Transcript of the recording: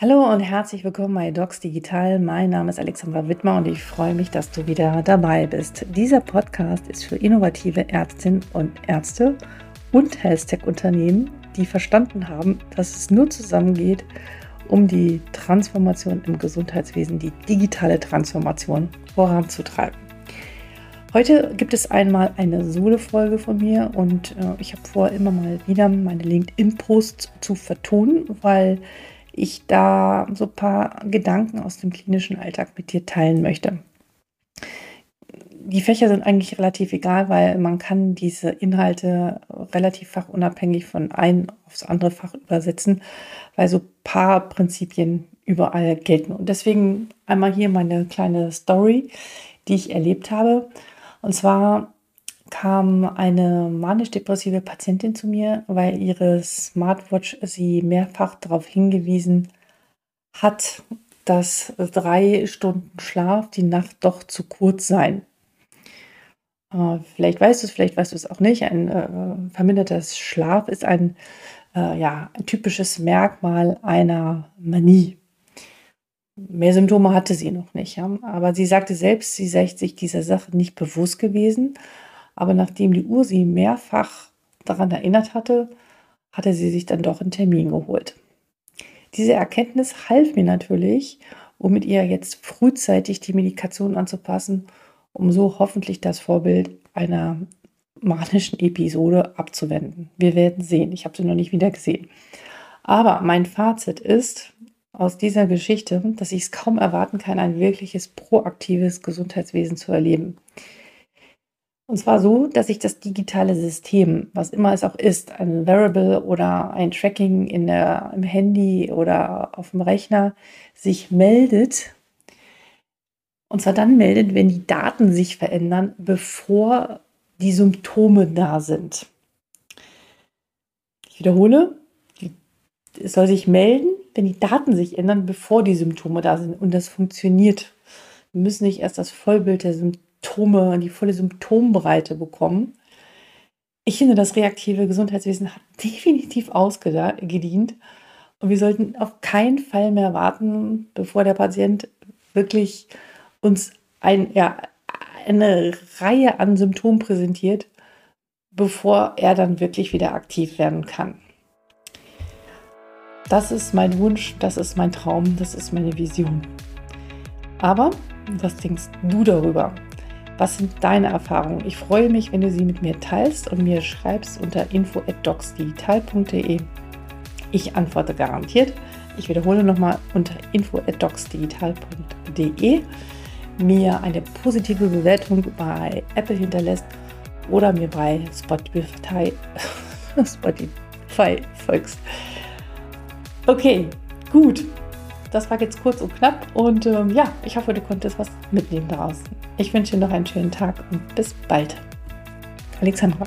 Hallo und herzlich willkommen bei Docs Digital. Mein Name ist Alexandra Wittmer und ich freue mich, dass du wieder dabei bist. Dieser Podcast ist für innovative Ärztinnen und Ärzte und Health-Tech-Unternehmen, die verstanden haben, dass es nur zusammengeht, um die Transformation im Gesundheitswesen, die digitale Transformation voranzutreiben. Heute gibt es einmal eine Solo-Folge von mir und äh, ich habe vor, immer mal wieder meine LinkedIn-Posts zu vertonen, weil ich da so ein paar Gedanken aus dem klinischen Alltag mit dir teilen möchte. Die Fächer sind eigentlich relativ egal, weil man kann diese Inhalte relativ fachunabhängig von einem aufs andere Fach übersetzen, weil so ein paar Prinzipien überall gelten. Und deswegen einmal hier meine kleine Story, die ich erlebt habe. Und zwar kam eine manisch-depressive Patientin zu mir, weil ihre Smartwatch sie mehrfach darauf hingewiesen hat, dass drei Stunden Schlaf die Nacht doch zu kurz seien. Äh, vielleicht weißt du es, vielleicht weißt du es auch nicht. Ein äh, verminderter Schlaf ist ein, äh, ja, ein typisches Merkmal einer Manie. Mehr Symptome hatte sie noch nicht, ja? aber sie sagte selbst, sie sei sich dieser Sache nicht bewusst gewesen aber nachdem die Uhr sie mehrfach daran erinnert hatte, hatte sie sich dann doch einen Termin geholt. Diese Erkenntnis half mir natürlich, um mit ihr jetzt frühzeitig die Medikation anzupassen, um so hoffentlich das Vorbild einer manischen Episode abzuwenden. Wir werden sehen. Ich habe sie noch nicht wieder gesehen. Aber mein Fazit ist aus dieser Geschichte, dass ich es kaum erwarten kann, ein wirkliches proaktives Gesundheitswesen zu erleben. Und zwar so, dass sich das digitale System, was immer es auch ist, ein Wearable oder ein Tracking in der, im Handy oder auf dem Rechner, sich meldet. Und zwar dann meldet, wenn die Daten sich verändern, bevor die Symptome da sind. Ich wiederhole, es soll sich melden, wenn die Daten sich ändern, bevor die Symptome da sind. Und das funktioniert. Wir müssen nicht erst das Vollbild der Symptome Symptome, die volle Symptombreite bekommen. Ich finde, das reaktive Gesundheitswesen hat definitiv ausgedient und wir sollten auf keinen Fall mehr warten, bevor der Patient wirklich uns ein, ja, eine Reihe an Symptomen präsentiert, bevor er dann wirklich wieder aktiv werden kann. Das ist mein Wunsch, das ist mein Traum, das ist meine Vision. Aber was denkst du darüber? Was sind deine Erfahrungen? Ich freue mich, wenn du sie mit mir teilst und mir schreibst unter info@docsdigital.de. Ich antworte garantiert. Ich wiederhole nochmal unter info@docsdigital.de mir eine positive Bewertung bei Apple hinterlässt oder mir bei Spotify, Spotify folgst. Okay, gut. Das war jetzt kurz und knapp und ähm, ja, ich hoffe, du konntest was mitnehmen daraus. Ich wünsche dir noch einen schönen Tag und bis bald. Alexandra.